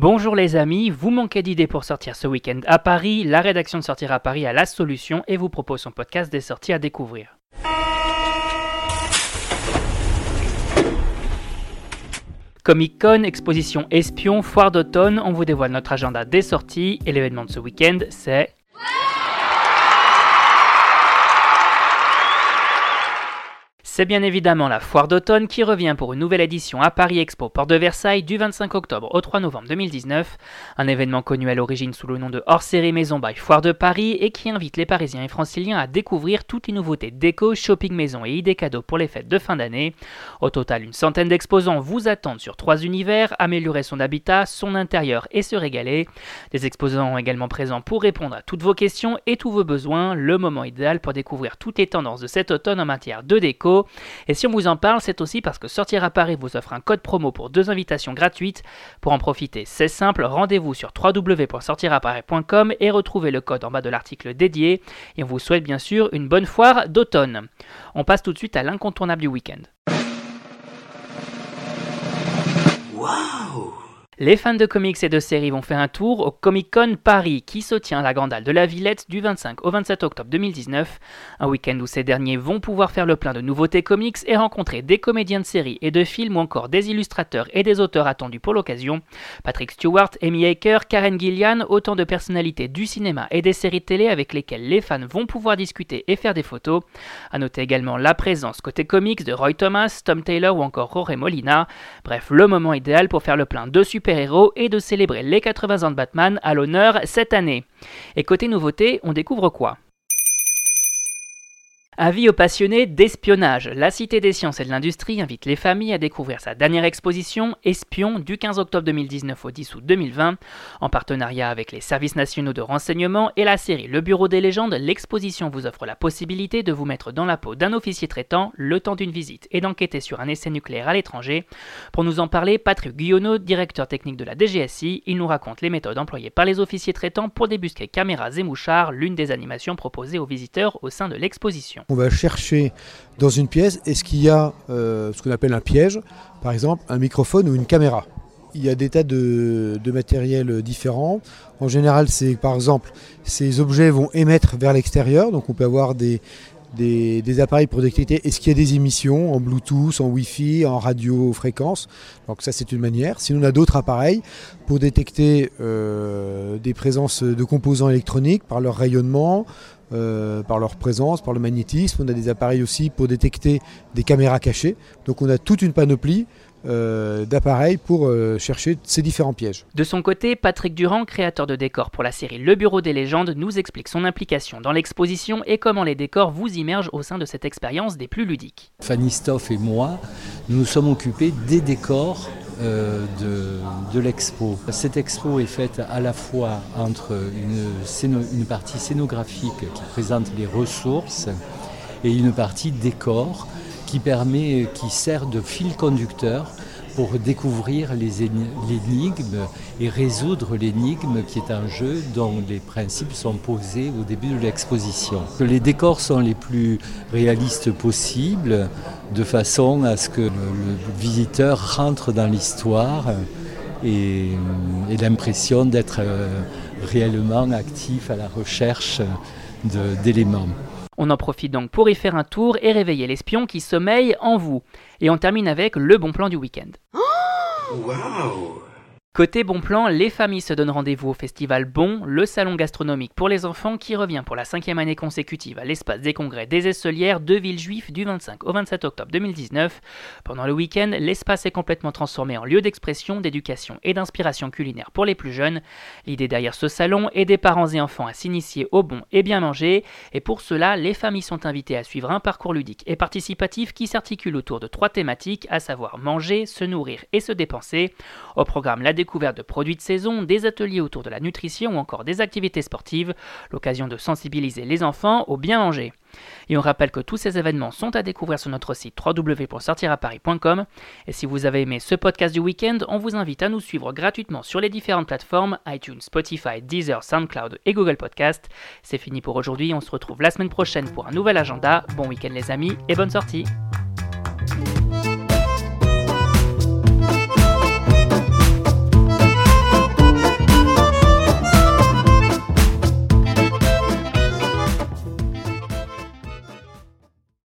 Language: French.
Bonjour les amis, vous manquez d'idées pour sortir ce week-end à Paris La rédaction de Sortir à Paris a la solution et vous propose son podcast des sorties à découvrir. Comic Con, exposition espion, foire d'automne, on vous dévoile notre agenda des sorties et l'événement de ce week-end c'est C'est bien évidemment la foire d'automne qui revient pour une nouvelle édition à Paris Expo Port de Versailles du 25 octobre au 3 novembre 2019, un événement connu à l'origine sous le nom de hors-série Maison by Foire de Paris et qui invite les Parisiens et Franciliens à découvrir toutes les nouveautés déco, shopping maison et idées cadeaux pour les fêtes de fin d'année. Au total, une centaine d'exposants vous attendent sur trois univers, améliorer son habitat, son intérieur et se régaler. Des exposants également présents pour répondre à toutes vos questions et tous vos besoins, le moment idéal pour découvrir toutes les tendances de cet automne en matière de déco. Et si on vous en parle, c'est aussi parce que Sortir à Paris vous offre un code promo pour deux invitations gratuites. Pour en profiter, c'est simple, rendez-vous sur www.sortiraparis.com et retrouvez le code en bas de l'article dédié. Et on vous souhaite bien sûr une bonne foire d'automne. On passe tout de suite à l'incontournable du week-end. Les fans de comics et de séries vont faire un tour au Comic Con Paris qui se tient à la Grande Halle de la Villette du 25 au 27 octobre 2019. Un week-end où ces derniers vont pouvoir faire le plein de nouveautés comics et rencontrer des comédiens de séries et de films ou encore des illustrateurs et des auteurs attendus pour l'occasion. Patrick Stewart, Amy Aker, Karen Gillian, autant de personnalités du cinéma et des séries télé avec lesquelles les fans vont pouvoir discuter et faire des photos. À noter également la présence côté comics de Roy Thomas, Tom Taylor ou encore Jorge Molina. Bref, le moment idéal pour faire le plein de et de célébrer les 80 ans de Batman à l'honneur cette année. Et côté nouveauté, on découvre quoi? Avis aux passionnés d'espionnage. La Cité des sciences et de l'industrie invite les familles à découvrir sa dernière exposition Espion du 15 octobre 2019 au 10 août 2020. En partenariat avec les services nationaux de renseignement et la série Le Bureau des légendes, l'exposition vous offre la possibilité de vous mettre dans la peau d'un officier traitant le temps d'une visite et d'enquêter sur un essai nucléaire à l'étranger. Pour nous en parler, Patrick Guyonneau, directeur technique de la DGSI, il nous raconte les méthodes employées par les officiers traitants pour débusquer caméras et mouchards, l'une des animations proposées aux visiteurs au sein de l'exposition on va chercher dans une pièce, est-ce qu'il y a euh, ce qu'on appelle un piège, par exemple un microphone ou une caméra? Il y a des tas de, matériel différents. En général, c'est par exemple, ces objets vont émettre vers l'extérieur, donc on peut avoir des, des, appareils pour détecter est-ce qu'il y a des émissions en Bluetooth, en Wi-Fi, en radiofréquence. Donc ça c'est une manière. Sinon on a d'autres appareils pour détecter euh, des présences de composants électroniques par leur rayonnement, euh, par leur présence, par le magnétisme. On a des appareils aussi pour détecter des caméras cachées. Donc on a toute une panoplie euh, d'appareils pour euh, chercher ces différents pièges. De son côté, Patrick Durand, créateur de décors pour la série Le Bureau des légendes, nous explique son implication dans l'exposition et comment les décors vous immergent au sein de cette expérience des plus ludiques. Fanny Stoff et moi, nous nous sommes occupés des décors euh, de, l'expo. Cette expo est faite à la fois entre une, partie scénographique qui présente les ressources et une partie décor qui permet, qui sert de fil conducteur pour découvrir les énigmes et résoudre l'énigme qui est un jeu dont les principes sont posés au début de l'exposition. Les décors sont les plus réalistes possibles de façon à ce que le, visiteur rentre dans l'histoire et, ait l'impression d'être euh, réellement actif à la recherche d'éléments. On en profite donc pour y faire un tour et réveiller l'espion qui sommeille en vous. Et on termine avec le bon plan du week-end. Côté bon plan, les familles se donnent rendez-vous au festival Bon, le salon gastronomique pour les enfants qui revient pour la cinquième année consécutive à l'espace des congrès des Esselières de Villejuif du 25 au 27 octobre 2019. Pendant le week-end, l'espace est complètement transformé en lieu d'expression, d'éducation et d'inspiration culinaire pour les plus jeunes. L'idée derrière ce salon est des parents et enfants à s'initier au bon et bien manger, et pour cela, les familles sont invitées à suivre un parcours ludique et participatif qui s'articule autour de trois thématiques, à savoir manger, se nourrir et se dépenser. Au programme la découverte de produits de saison, des ateliers autour de la nutrition ou encore des activités sportives, l'occasion de sensibiliser les enfants au bien manger. Et on rappelle que tous ces événements sont à découvrir sur notre site www.sortiraparis.com. Et si vous avez aimé ce podcast du week-end, on vous invite à nous suivre gratuitement sur les différentes plateformes iTunes, Spotify, Deezer, SoundCloud et Google Podcast. C'est fini pour aujourd'hui, on se retrouve la semaine prochaine pour un nouvel agenda. Bon week-end les amis et bonne sortie